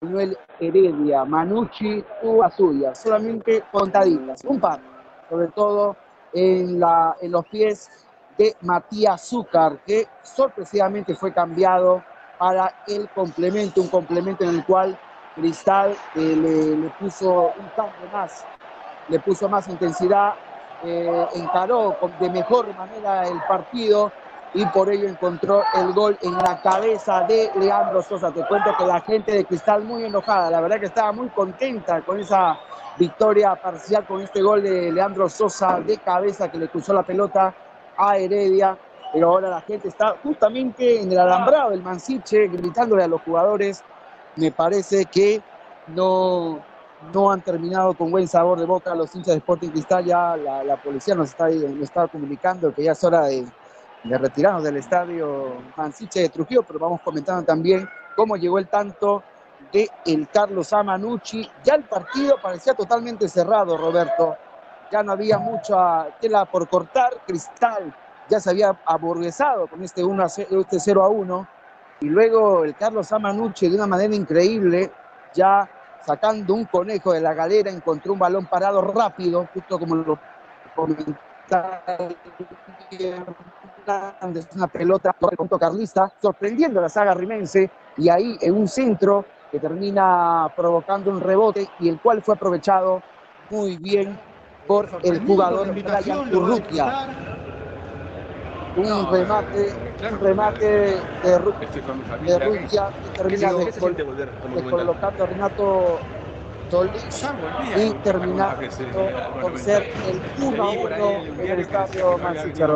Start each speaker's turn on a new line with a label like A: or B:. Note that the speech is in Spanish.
A: Manuel Heredia, Manucci suya, solamente contaditas, un par, sobre todo en los pies de Matías Zúcar, que sorpresivamente fue cambiado para el complemento, un complemento en el cual Cristal eh, le, puso un cambio más, le puso más intensidad, eh, encaró de mejor manera el partido y por ello encontró el gol en la cabeza de Leandro Sosa. Te cuento que la gente de Cristal muy enojada, la verdad que estaba muy contenta con esa victoria parcial, con este gol de Leandro Sosa de cabeza que le cruzó la pelota a Heredia, pero ahora la gente está justamente en el alambrado del Mansiche gritándole a los jugadores. Me parece que no, no han terminado con buen sabor de boca los hinchas de Sporting Cristal. Ya la, policía nos está, nos está comunicando que ya es hora de, de retirarnos del estadio Mansiche de Trujillo, pero vamos comentando también cómo llegó el tanto de el Carlos Amanucci. Ya el partido parecía totalmente cerrado, Roberto. Ya no había mucha tela por cortar. Cristal ya se había aburguesado con este, 1 a 0, este 0 a 1. Y luego el Carlos Amanucci de una manera increíble, ya sacando un conejo de la galera, encontró un balón parado rápido, justo como lo comentaba una pelota punto carlista, sorprendiendo a la saga rimense y ahí en un centro que termina provocando un rebote y el cual fue aprovechado muy bien por el jugador Brian Urrutia. Un remate, un remate de, Urrutia que termina colocando a Renato y terminando por ser el 1 1 en el estadio Manchester